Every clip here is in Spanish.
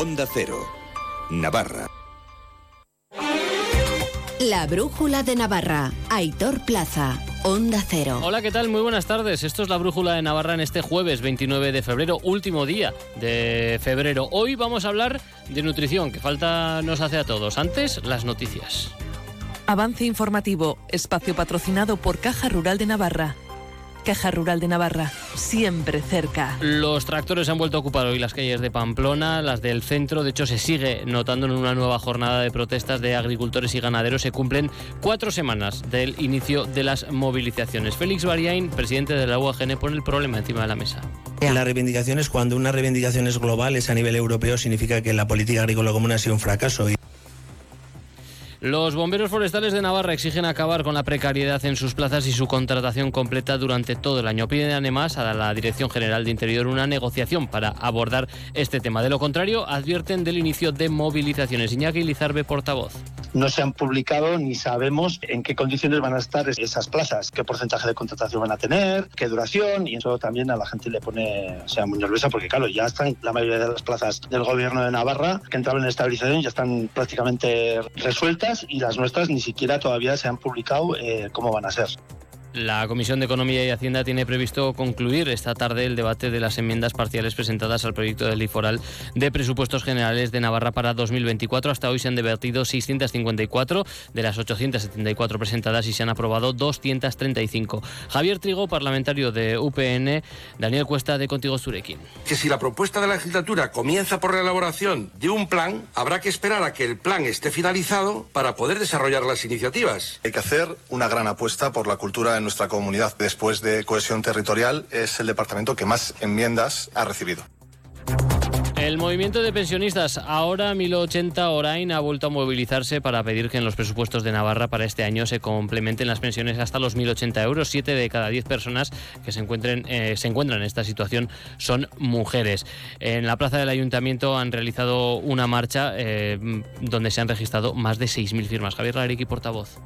Onda Cero, Navarra. La Brújula de Navarra, Aitor Plaza, Onda Cero. Hola, ¿qué tal? Muy buenas tardes. Esto es la Brújula de Navarra en este jueves 29 de febrero, último día de febrero. Hoy vamos a hablar de nutrición, que falta nos hace a todos. Antes, las noticias. Avance informativo, espacio patrocinado por Caja Rural de Navarra. Caja Rural de Navarra, siempre cerca. Los tractores han vuelto a ocupar hoy las calles de Pamplona, las del centro. De hecho, se sigue notando en una nueva jornada de protestas de agricultores y ganaderos. Se cumplen cuatro semanas del inicio de las movilizaciones. Félix Bariain, presidente de la UAGN, pone el problema encima de la mesa. La reivindicación es cuando una reivindicación es global, es a nivel europeo, significa que la política agrícola común ha sido un fracaso. Los bomberos forestales de Navarra exigen acabar con la precariedad en sus plazas y su contratación completa durante todo el año. Piden además a la Dirección General de Interior una negociación para abordar este tema. De lo contrario, advierten del inicio de movilizaciones. Iñaki Lizarbe, portavoz. No se han publicado ni sabemos en qué condiciones van a estar esas plazas, qué porcentaje de contratación van a tener, qué duración, y eso también a la gente le pone, o sea, muy nerviosa porque, claro, ya están la mayoría de las plazas del gobierno de Navarra que entraban en estabilización, ya están prácticamente resueltas y las nuestras ni siquiera todavía se han publicado eh, cómo van a ser. La Comisión de Economía y Hacienda tiene previsto concluir esta tarde el debate de las enmiendas parciales presentadas al proyecto de ley foral de presupuestos generales de Navarra para 2024. Hasta hoy se han debatido 654 de las 874 presentadas y se han aprobado 235. Javier Trigo, parlamentario de UPN, Daniel Cuesta de Contigo Zurekin. Que si la propuesta de la legislatura comienza por la elaboración de un plan, habrá que esperar a que el plan esté finalizado para poder desarrollar las iniciativas. Hay que hacer una gran apuesta por la cultura en nuestra comunidad. Después de cohesión territorial, es el departamento que más enmiendas ha recibido. El movimiento de pensionistas, ahora 1080 Orain, ha vuelto a movilizarse para pedir que en los presupuestos de Navarra para este año se complementen las pensiones hasta los 1080 euros. Siete de cada diez personas que se, encuentren, eh, se encuentran en esta situación son mujeres. En la plaza del ayuntamiento han realizado una marcha eh, donde se han registrado más de 6.000 firmas. Javier Lariki, portavoz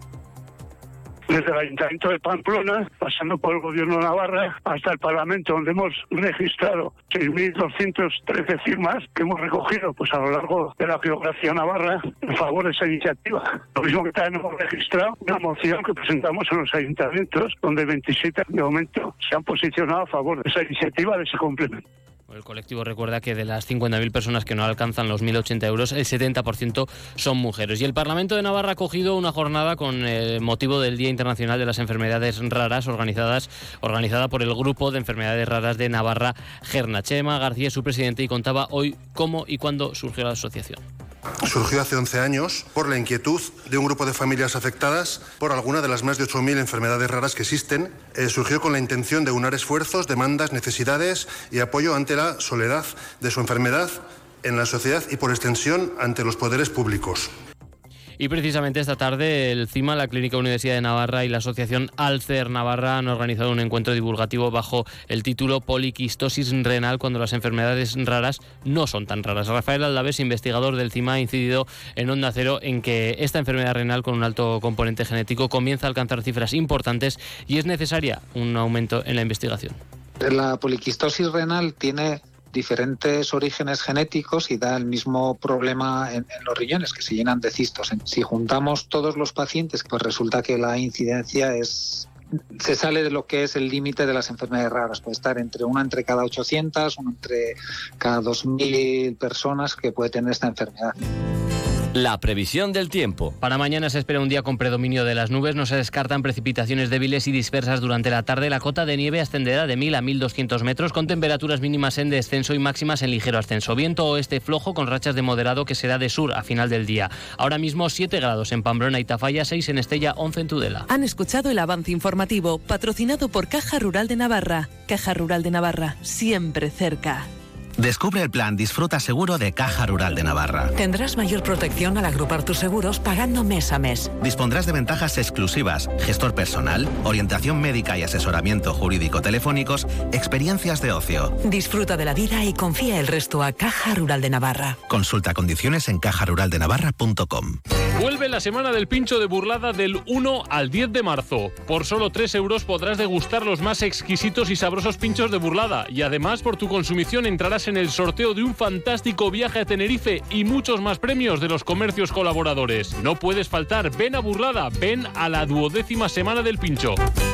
desde el Ayuntamiento de Pamplona, pasando por el Gobierno de Navarra, hasta el Parlamento, donde hemos registrado 6.213 firmas que hemos recogido pues a lo largo de la geografía navarra en favor de esa iniciativa. Lo mismo que también hemos registrado una moción que presentamos en los ayuntamientos, donde 27 de momento se han posicionado a favor de esa iniciativa, de ese complemento. El colectivo recuerda que de las 50.000 personas que no alcanzan los 1.080 euros, el 70% son mujeres. Y el Parlamento de Navarra ha cogido una jornada con el motivo del Día Internacional de las Enfermedades Raras organizadas, organizada por el Grupo de Enfermedades Raras de Navarra, Gernachema García, su presidente, y contaba hoy cómo y cuándo surgió la asociación. Surgió hace 11 años por la inquietud de un grupo de familias afectadas por alguna de las más de 8.000 enfermedades raras que existen. Eh, surgió con la intención de unar esfuerzos, demandas, necesidades y apoyo ante la soledad de su enfermedad en la sociedad y por extensión ante los poderes públicos. Y precisamente esta tarde el CIMA, la Clínica Universidad de Navarra y la Asociación Alcer Navarra han organizado un encuentro divulgativo bajo el título Poliquistosis renal cuando las enfermedades raras no son tan raras. Rafael Aldaves, investigador del CIMA, ha incidido en Onda Cero en que esta enfermedad renal con un alto componente genético comienza a alcanzar cifras importantes y es necesaria un aumento en la investigación. La poliquistosis renal tiene diferentes orígenes genéticos y da el mismo problema en, los riñones, que se llenan de cistos. Si juntamos todos los pacientes, pues resulta que la incidencia es se sale de lo que es el límite de las enfermedades raras. Puede estar entre una entre cada 800, una entre cada 2.000 personas que puede tener esta enfermedad. La previsión del tiempo. Para mañana se espera un día con predominio de las nubes. No se descartan precipitaciones débiles y dispersas durante la tarde. La cota de nieve ascenderá de 1000 a 1200 metros con temperaturas mínimas en descenso y máximas en ligero ascenso. Viento oeste flojo con rachas de moderado que será de sur a final del día. Ahora mismo 7 grados en Pamplona y Tafalla, 6 en Estella, 11 en Tudela. Han escuchado el avance informativo patrocinado por Caja Rural de Navarra. Caja Rural de Navarra, siempre cerca. Descubre el plan Disfruta Seguro de Caja Rural de Navarra. Tendrás mayor protección al agrupar tus seguros pagando mes a mes. Dispondrás de ventajas exclusivas, gestor personal, orientación médica y asesoramiento jurídico telefónicos, experiencias de ocio. Disfruta de la vida y confía el resto a Caja Rural de Navarra. Consulta condiciones en cajaruraldenavarra.com. Vuelve la semana del pincho de burlada del 1 al 10 de marzo. Por solo 3 euros podrás degustar los más exquisitos y sabrosos pinchos de burlada. Y además, por tu consumición entrarás en el sorteo de un fantástico viaje a Tenerife y muchos más premios de los comercios colaboradores. No puedes faltar, ven a burlada, ven a la duodécima semana del pincho.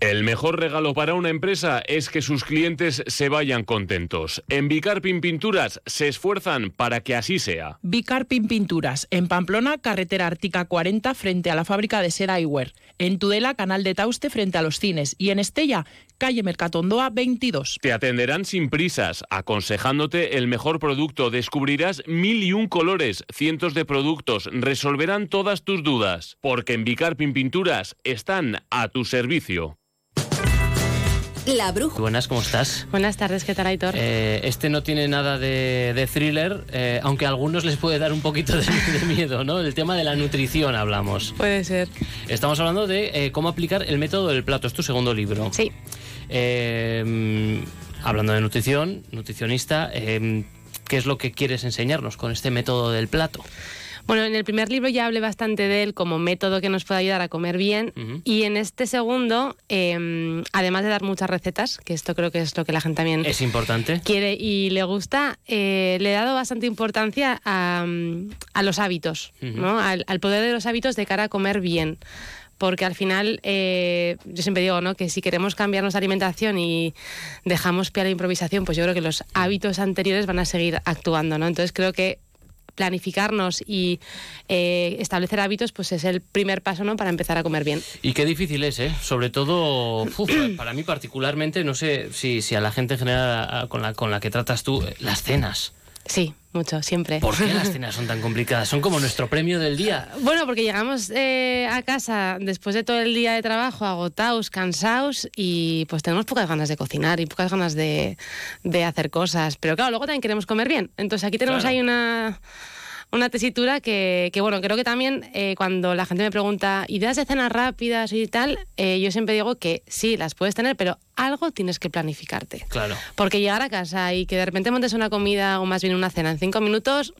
El mejor regalo para una empresa es que sus clientes se vayan contentos. En Bicarpin Pinturas se esfuerzan para que así sea. Bicarpin Pinturas, en Pamplona, carretera Ártica 40, frente a la fábrica de seda Iwer. En Tudela, canal de Tauste, frente a los cines. Y en Estella, calle Mercatondoa 22. Te atenderán sin prisas, aconsejándote el mejor producto. Descubrirás mil y un colores, cientos de productos. Resolverán todas tus dudas. Porque en Bicarpin Pinturas están a tu servicio. La bruja. Buenas, ¿cómo estás? Buenas tardes, ¿qué tal, Aitor? Eh, este no tiene nada de, de thriller, eh, aunque a algunos les puede dar un poquito de, de miedo, ¿no? El tema de la nutrición hablamos. Puede ser. Estamos hablando de eh, cómo aplicar el método del plato. Es tu segundo libro. Sí. Eh, hablando de nutrición, nutricionista, eh, ¿qué es lo que quieres enseñarnos con este método del plato? Bueno, en el primer libro ya hablé bastante de él como método que nos puede ayudar a comer bien. Y en este segundo, eh, además de dar muchas recetas, que esto creo que es lo que la gente también Es importante. quiere y le gusta, eh, le he dado bastante importancia a, mm, a los hábitos. ¿no? al, al poder de los hábitos de cara a comer bien. Porque al final, eh, yo siempre digo ¿no? que si queremos cambiar nuestra alimentación y dejamos pie a la improvisación, pues yo creo que los hábitos anteriores van a seguir actuando. ¿no? Entonces creo que planificarnos y eh, establecer hábitos pues es el primer paso ¿no? para empezar a comer bien. Y qué difícil es, ¿eh? Sobre todo, uf, para mí particularmente, no sé si, si a la gente en general a- con la, con la que tratas tú, eh, las cenas. Sí, mucho, siempre. ¿Por qué las cenas son tan complicadas? Son como nuestro premio del día. Bueno, porque llegamos eh, a casa después de todo el día de trabajo, agotados, cansados y pues tenemos pocas ganas de cocinar y pocas ganas de, de hacer cosas. Pero claro, luego también queremos comer bien. Entonces aquí tenemos Claro. ahí una, una tesitura que, que, bueno, creo que también eh, cuando la gente me pregunta ideas de cenas rápidas y tal, eh, yo siempre digo que sí, las puedes tener, pero algo tienes que planificarte. Claro. Porque llegar a casa y que de repente montes una comida o más bien una cena en cinco minutos,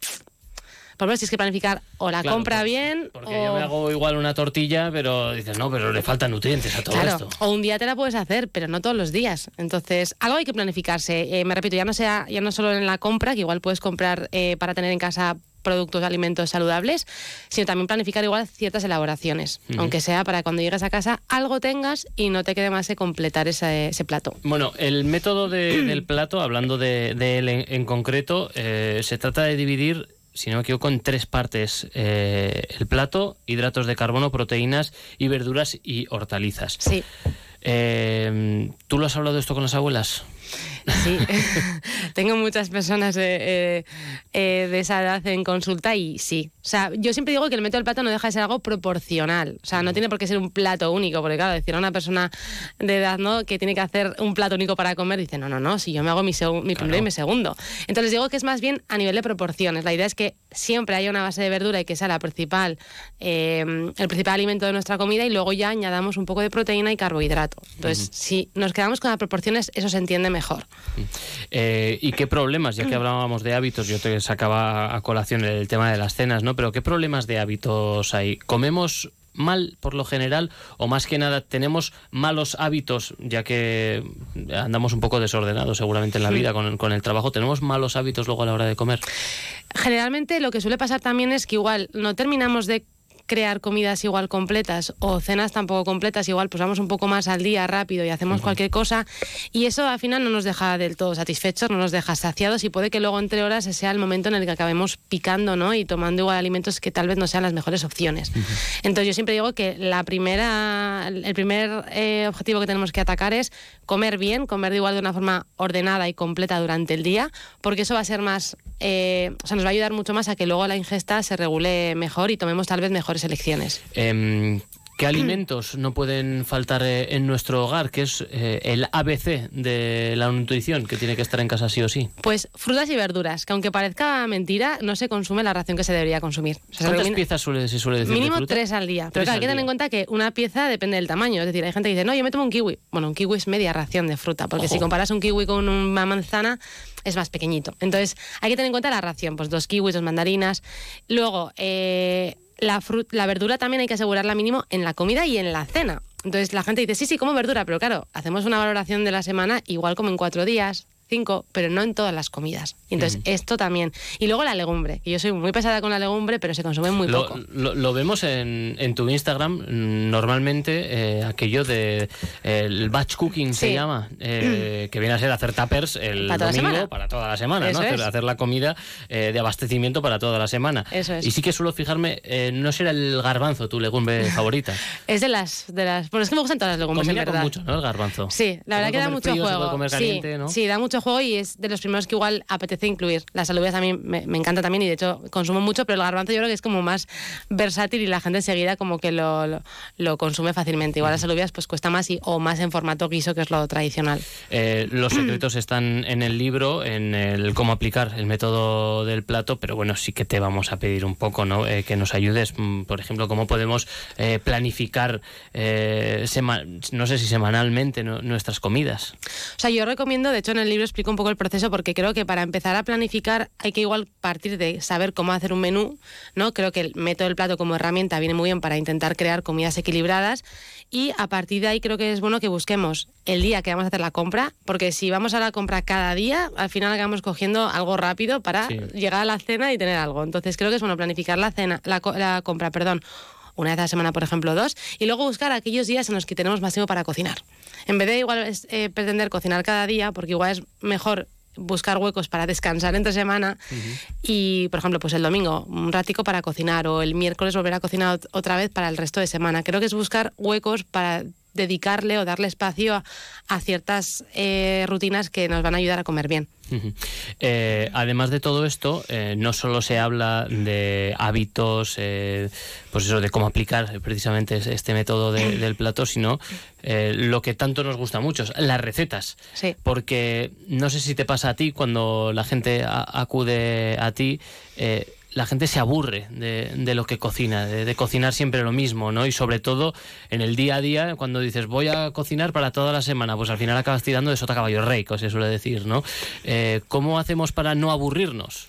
por lo menos tienes que planificar o la Claro, compra pues, bien Porque o... yo me hago igual una tortilla, pero dices, no, pero le faltan nutrientes a todo Claro, esto. o un día te la puedes hacer, pero no todos los días. Entonces, algo hay que planificarse. Eh, me repito, ya no sea, ya no solo en la compra, que igual puedes comprar eh, para tener en casa productos alimentos saludables, sino también planificar igual ciertas elaboraciones, aunque sea para cuando llegues a casa algo tengas y no te quede más que completar ese, ese plato. Bueno, el método de- del plato, hablando de, de él en, en concreto, eh, se trata de dividir, si no me equivoco, en tres partes. Eh, el plato, hidratos de carbono, proteínas y verduras y hortalizas. Sí. Eh, ¿Tú lo has hablado de esto con las abuelas? Sí, tengo muchas personas de, eh, eh, de esa edad en consulta y sí. O sea, yo siempre digo que el método del plato no deja de ser algo proporcional. O sea, no tiene por qué ser un plato único, porque claro, decir a una persona de edad ¿no? que tiene que hacer un plato único para comer, dice, no, no, no, si yo me hago mi, mi primero y mi segundo. Entonces digo que es más bien a nivel de proporciones. La idea es que siempre haya una base de verdura y que sea la principal, eh, el principal alimento de nuestra comida y luego ya añadamos un poco de proteína y carbohidrato. Entonces, si nos quedamos con las proporciones, eso se entiende mejor. Eh, ¿Y qué problemas? Ya que hablábamos de hábitos, yo te sacaba a colación el tema de las cenas, ¿no? Pero ¿qué problemas de hábitos hay? ¿Comemos mal por lo general o más que nada tenemos malos hábitos, ya que andamos un poco desordenados seguramente en la vida con, con el trabajo? ¿Tenemos malos hábitos luego a la hora de comer? Generalmente lo que suele pasar también es que igual no terminamos de crear comidas igual completas o cenas tampoco completas, igual pues vamos un poco más al día rápido y hacemos cualquier cosa y eso al final no nos deja del todo satisfechos, no nos deja saciados y puede que luego entre horas sea el momento en el que acabemos picando ¿no? y tomando igual alimentos que tal vez no sean las mejores opciones. Entonces yo siempre digo que la primera, el primer eh, objetivo que tenemos que atacar es comer bien, comer de igual de una forma ordenada y completa durante el día, porque eso va a ser más, eh, o sea, nos va a ayudar mucho más a que luego la ingesta se regule mejor y tomemos tal vez mejores elecciones. Em, ¿Qué alimentos no pueden faltar eh, en nuestro hogar? Que es eh, el ABC de la nutrición que tiene que estar en casa sí o sí. Pues frutas y verduras, que aunque parezca mentira, no se consume la ración que se debería consumir. O sea, se ¿Cuántas piezas suele, se suele decir? de Mínimo tres al día. Pero claro, hay que tener en cuenta que una pieza depende del tamaño. Es decir, hay gente que dice, no, yo me tomo un kiwi. Bueno, un kiwi es media ración de fruta, porque si comparas un kiwi con una manzana, es más pequeñito. Entonces, hay que tener en cuenta la ración, pues dos kiwis, dos mandarinas. Luego, eh, la, la verdura también hay que asegurarla mínimo en la comida y en la cena. Entonces, la gente dice, sí, sí, como verdura, pero claro, hacemos una valoración de la semana igual como en cuatro días, cinco, pero no en todas las comidas. Y entonces, esto también. Y luego la legumbre, yo soy muy pesada con la legumbre, pero se consume muy Lo, poco. lo- lo vemos en, en tu Instagram, mm, normalmente eh, aquello de el batch cooking se llama, eh, que viene a ser hacer tuppers el Para domingo para toda la semana, Hacer, la comida eh, de abastecimiento para toda la semana. Eso es. Y sí que suelo fijarme, eh, no será el garbanzo tu legumbre favorita. Es de las, de las. Bueno, es que me gustan todas las legumbres, Combina en con verdad. mucho, ¿no? El garbanzo. Sí, la verdad que da mucho frío, se juego. puede comer sí, caliente, ¿no? sí, da mucho juego y es de los primeros que igual apetece incluir. Las alubias también me, me encanta también y de hecho consumo mucho, pero el garbanzo yo creo que es como más versátil y la gente enseguida como que lo, lo, lo consume fácilmente. Igual las alubias pues cuesta más y, o más en formato guiso, que es lo tradicional. Eh, los secretos están en el libro, en el cómo aplicar el método del plato, pero bueno, sí que te vamos a pedir un poco, ¿no? Eh, que nos ayudes, mm, por ejemplo, cómo podemos eh, planificar, no sé si semanalmente, ¿no? nuestras comidas. O sea, yo recomiendo, de hecho en el libro explico un poco el proceso porque creo que para empezar a planificar hay que igual partir de saber cómo hacer un menú, ¿no? Creo que el método del plato como herramienta viene muy bien para intentar crear comidas equilibradas y a partir de ahí creo que es bueno que busquemos el día que vamos a hacer la compra, porque si vamos a la compra cada día, al final acabamos cogiendo algo rápido para Sí. llegar a la cena y tener algo. Entonces creo que es bueno planificar la cena, la, la compra, perdón, una vez a la semana, por ejemplo, dos, y luego buscar aquellos días en los que tenemos más tiempo para cocinar. En vez de igual es, eh, pretender cocinar cada día, porque igual es mejor buscar huecos para descansar entre semana y, por ejemplo, pues el domingo un ratico para cocinar o el miércoles volver a cocinar ot- otra vez para el resto de semana. Creo que es buscar huecos para dedicarle o darle espacio a, a ciertas eh, rutinas que nos van a ayudar a comer bien. Eh, además de todo esto, eh, no solo se habla de hábitos, eh, pues eso, de cómo aplicar precisamente es- este método de- del plato, sino lo que tanto nos gusta mucho, las recetas. Sí. Porque no sé si te pasa a ti cuando la gente a- acude a ti. La gente se aburre de, lo que cocina, de, cocinar siempre lo mismo, ¿no? Y sobre todo en el día a día, cuando dices voy a cocinar para toda la semana, pues al final acabas tirando de sota caballo rey, como se suele decir, ¿no? Eh, ¿Cómo hacemos para no aburrirnos?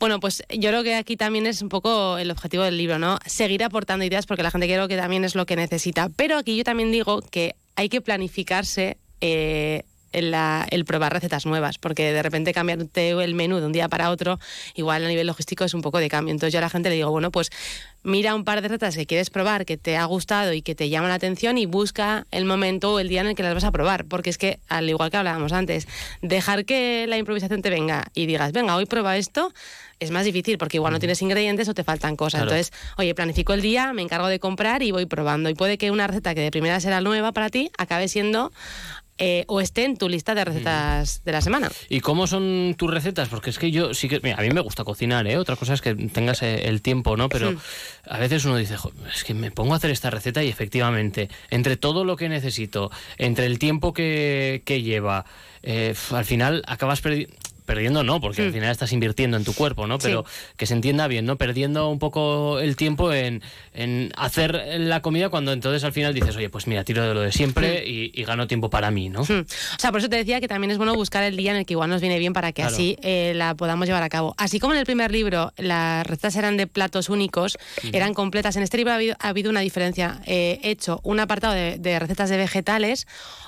Bueno, pues yo creo que aquí también es un poco el objetivo del libro, ¿no? Seguir aportando ideas porque la gente creo que también es lo que necesita. Pero aquí yo también digo que hay que planificarse eh, la- el probar recetas nuevas, porque de repente cambiarte el menú de un día para otro, igual a nivel logístico es un poco de cambio. Entonces yo a la gente le digo, bueno, pues mira un par de recetas que quieres probar, que te ha gustado y que te llaman la atención y busca el momento o el día en el que las vas a probar, porque es que, al igual que hablábamos antes, dejar que la improvisación te venga y digas, venga, hoy prueba esto, es más difícil porque igual no tienes ingredientes o te faltan cosas. Claro. Entonces, oye, planifico el día, me encargo de comprar y voy probando. Y puede que una receta que de primera será nueva para ti acabe siendo eh, o esté en tu lista de recetas de la semana. ¿Y cómo son tus recetas? Porque es que yo sí que... Mira, a mí me gusta cocinar, ¿eh? Otra cosa es que tengas eh, el tiempo, ¿no? Pero Mm. a veces uno dice, "Jo, es que me pongo a hacer esta receta y efectivamente, entre todo lo que necesito, entre el tiempo que, que lleva, eh, al final acabas perdiendo... Perdiendo no, porque al Mm. final estás invirtiendo en tu cuerpo, ¿no? Sí. Pero que se entienda bien, ¿no? Perdiendo un poco el tiempo en, en hacer la comida cuando entonces al final dices, oye, pues mira, tiro de lo de siempre y, y gano tiempo para mí, ¿no? Hmm. O sea, por eso te decía que también es bueno buscar el día en el que igual nos viene bien para que Claro. así eh, la podamos llevar a cabo. Así como en el primer libro las recetas eran de platos únicos, eran completas, en este libro ha habido, ha habido una diferencia. Eh, he hecho un apartado de, de recetas de vegetales,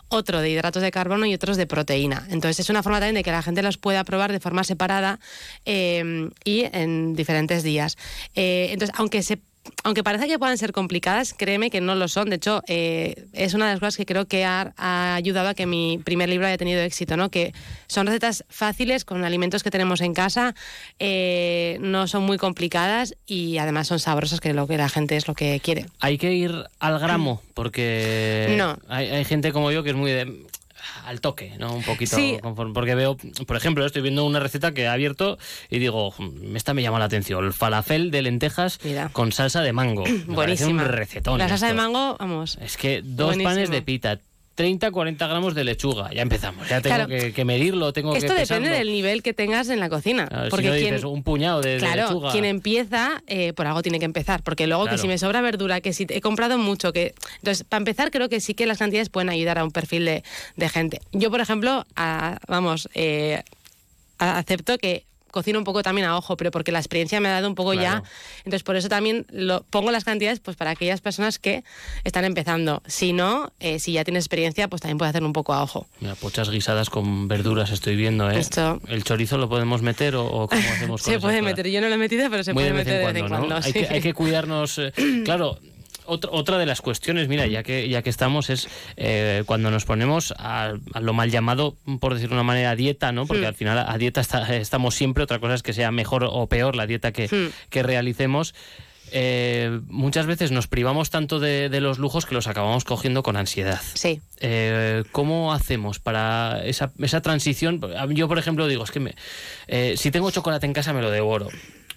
otro de hidratos de carbono y otros de proteína. Entonces es una forma también de que la gente los pueda probar de forma separada eh, y en diferentes días. Eh, entonces, aunque se aunque parece que puedan ser complicadas, créeme que no lo son. De hecho, eh, es una de las cosas que creo que ha, ha ayudado a que mi primer libro haya tenido éxito, ¿no? Que son recetas fáciles con alimentos que tenemos en casa, eh, no son muy complicadas y además son sabrosas, que lo que la gente es lo que quiere. Hay que ir al gramo, porque No. hay, hay gente como yo que es muy de... al toque, ¿no? Un poquito Sí. conforme- porque veo, por ejemplo, estoy viendo una receta que he abierto y digo, "Mm, esta me llama la atención, el falafel de lentejas con salsa de mango. Me parece un Buenísima. recetón. La salsa de mango, vamos. Es que dos Buenísimo. panes de pita, 30, 40 gramos de lechuga, ya empezamos. Ya tengo Claro. que, que medirlo, tengo Esto que depende pesarlo. del nivel que tengas en la cocina. Si porque no quien, dices un puñado de, de Claro, lechuga. quien empieza, eh, por algo tiene que empezar. Porque luego que si me sobra verdura, que si he comprado mucho, que. Entonces, para empezar, creo que sí que las cantidades pueden ayudar a un perfil de, de gente. Yo, por ejemplo, a- vamos, eh, acepto que cocino un poco también a ojo, pero porque la experiencia me ha dado un poco Claro. ya. Entonces, por eso también lo, pongo las cantidades pues para aquellas personas que están empezando. Si no, eh, si ya tienes experiencia, pues también puedes hacerlo un poco a ojo. Mira, pochas guisadas con verduras estoy viendo, ¿eh? Esto- ¿El chorizo lo podemos meter o, o cómo hacemos con Se puede meter. Yo no lo he metido, pero se Muy puede meter de vez en cuando, ¿no? cuando. Hay, sí. que, hay que cuidarnos. eh, claro, otra, otra de las cuestiones, mira, ya que, ya que estamos, es eh, cuando nos ponemos a, a lo mal llamado, por decirlo de una manera, dieta, ¿no? Porque Hmm. al final a dieta está- estamos siempre, otra cosa es que sea mejor o peor la dieta que, Hmm. que realicemos. Eh, muchas veces nos privamos tanto de, de los lujos que los acabamos cogiendo con ansiedad. Sí. Eh, ¿Cómo hacemos para esa, esa transición? Yo, por ejemplo, digo, es que me, eh, si tengo chocolate en casa me lo devoro.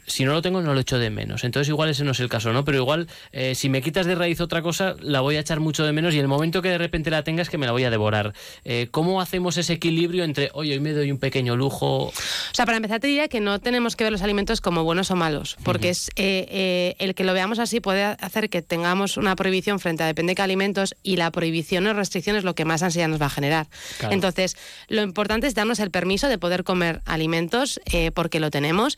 Si no lo tengo, no lo echo de menos. Entonces, igual ese no es el caso, ¿no? Pero igual, eh, si me quitas de raíz otra cosa, la voy a echar mucho de menos y el momento que de repente la tenga es que me la voy a devorar. Eh, ¿Cómo hacemos ese equilibrio entre, oye, hoy me doy un pequeño lujo? O sea, para empezar te diría que no tenemos que ver los alimentos como buenos o malos, porque es eh, el que lo veamos así puede hacer que tengamos una prohibición frente a depende de qué alimentos y la prohibición o restricción es lo que más ansiedad nos va a generar. Claro. Entonces, lo importante es darnos el permiso de poder comer alimentos porque lo tenemos.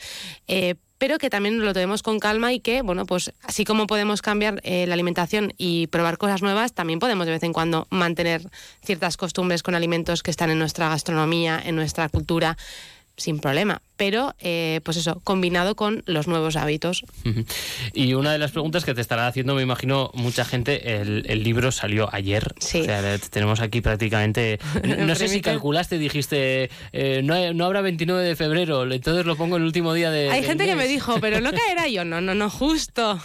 Pero que también lo tomemos con calma y que, bueno, pues así como podemos cambiar eh, la alimentación y probar cosas nuevas, también podemos de vez en cuando mantener ciertas costumbres con alimentos que están en nuestra gastronomía, en nuestra cultura, sin problema. Pero, eh, pues eso, combinado con los nuevos hábitos. Y una de las preguntas que te estará haciendo, me imagino, mucha gente, el, el libro salió ayer. Sí. O sea, tenemos aquí prácticamente... No, no sé si calculaste, dijiste, eh, no, hay- no habrá 29 de febrero, entonces lo pongo el último día de... Hay gente que me dijo, pero no caerá yo. No, no, no, justo.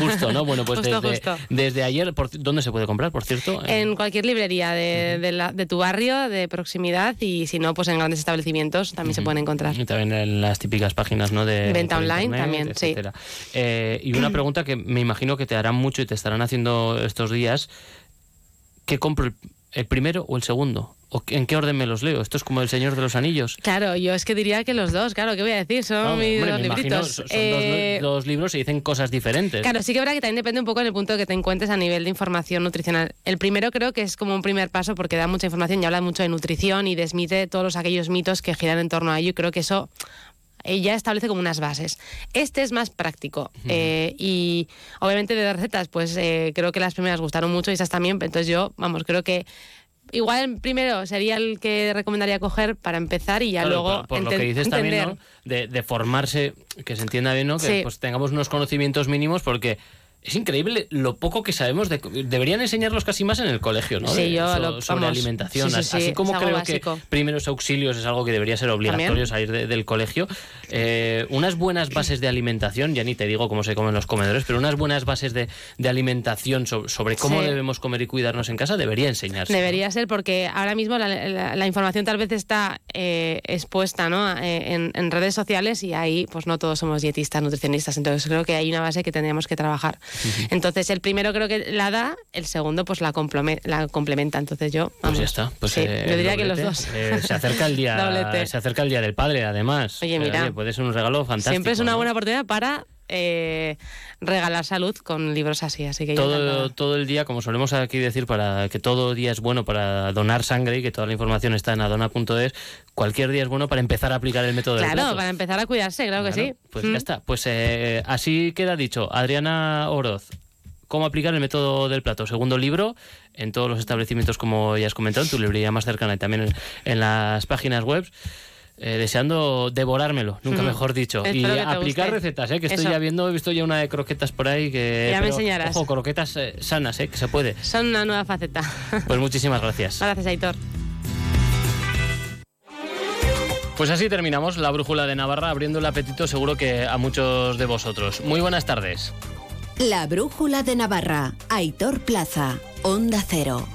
Justo, ¿no? Bueno, pues Justo, desde, justo. desde ayer, por, ¿dónde se puede comprar, por cierto? En cualquier librería de, de la- de tu barrio, de proximidad, y si no, pues en grandes establecimientos también se pueden encontrar. También en las típicas páginas, ¿no? De Venta online internet, también, sí. etcétera. Eh, y una pregunta que me imagino que te harán mucho y te estarán haciendo estos días. ¿Qué compro, el, el primero o el segundo? ¿O en qué orden me los leo? Esto es como el Señor de los Anillos. Claro, yo es que diría que los dos, claro, ¿qué voy a decir? Son No, mis hombre, dos me libritos. son Eh, dos, dos libros y dicen cosas diferentes. Claro, sí que habrá que también depende un poco del punto que te encuentres a nivel de información nutricional. El primero creo que es como un primer paso porque da mucha información y habla mucho de nutrición y desmite todos los, aquellos mitos que giran en torno a ello y creo que eso eh, ya establece como unas bases. Este es más práctico eh, y obviamente de recetas pues eh, creo que las primeras gustaron mucho y esas también, entonces yo, vamos, creo que... Igual primero sería el que recomendaría coger para empezar y ya Claro, luego por, por lo que dices también, entender. ¿no? De, de formarse, que se entienda bien, ¿no? Que Sí. pues tengamos unos conocimientos mínimos porque es increíble lo poco que sabemos. De, deberían enseñarlos casi más en el colegio, ¿no? Sí, De- yo so- lo- sobre vamos, alimentación. sí, sí, sí, Así como creo básico. que primeros auxilios es algo que debería ser obligatorio También. salir de- del colegio. Eh, unas buenas bases de alimentación, ya ni te digo cómo se comen los comedores, pero unas buenas bases de, de alimentación so- sobre cómo debemos comer y cuidarnos en casa debería enseñarse. Debería ser porque ahora mismo la, la- la información tal vez está eh, expuesta ¿no? Eh, en, en redes sociales y ahí pues no todos somos dietistas, nutricionistas, entonces creo que hay una base que tendríamos que trabajar. Entonces el primero creo que la da, el segundo pues la, la complementa, entonces yo... Pues ya está. Pues, sí, eh, yo diría que los dos. Eh, se acerca el día, se acerca el día del padre, además. Oye, mira. puede ser un regalo fantástico. Siempre es una ¿no? buena oportunidad para eh, regalar salud con libros así, así que Todo, todo el día, como solemos aquí decir, para que todo día es bueno para donar sangre y que toda la información está en adona.es, cualquier día es bueno para empezar a aplicar el método del Claro, plato. para empezar a cuidarse, claro, que Claro, sí. Pues Mm. ya está. Pues eh, así queda dicho. Adriana Oroz. ¿Cómo aplicar el método del plato? Segundo libro, en todos los establecimientos, como ya has comentado, en tu librería más cercana y también en, en las páginas web. Eh, deseando devorármelo, nunca mejor dicho. Espero y aplicar guste. recetas, ¿eh? que estoy Eso. ya viendo, he visto ya una de croquetas por ahí que... Ya me enseñarás. Ojo, croquetas eh, sanas, ¿eh? que se puede. Son una nueva faceta. Pues muchísimas gracias. Gracias, Aitor. Pues así terminamos la brújula de Navarra, abriendo el apetito seguro que a muchos de vosotros. Muy buenas tardes. La brújula de Navarra. Aitor Plaza. Onda Cero.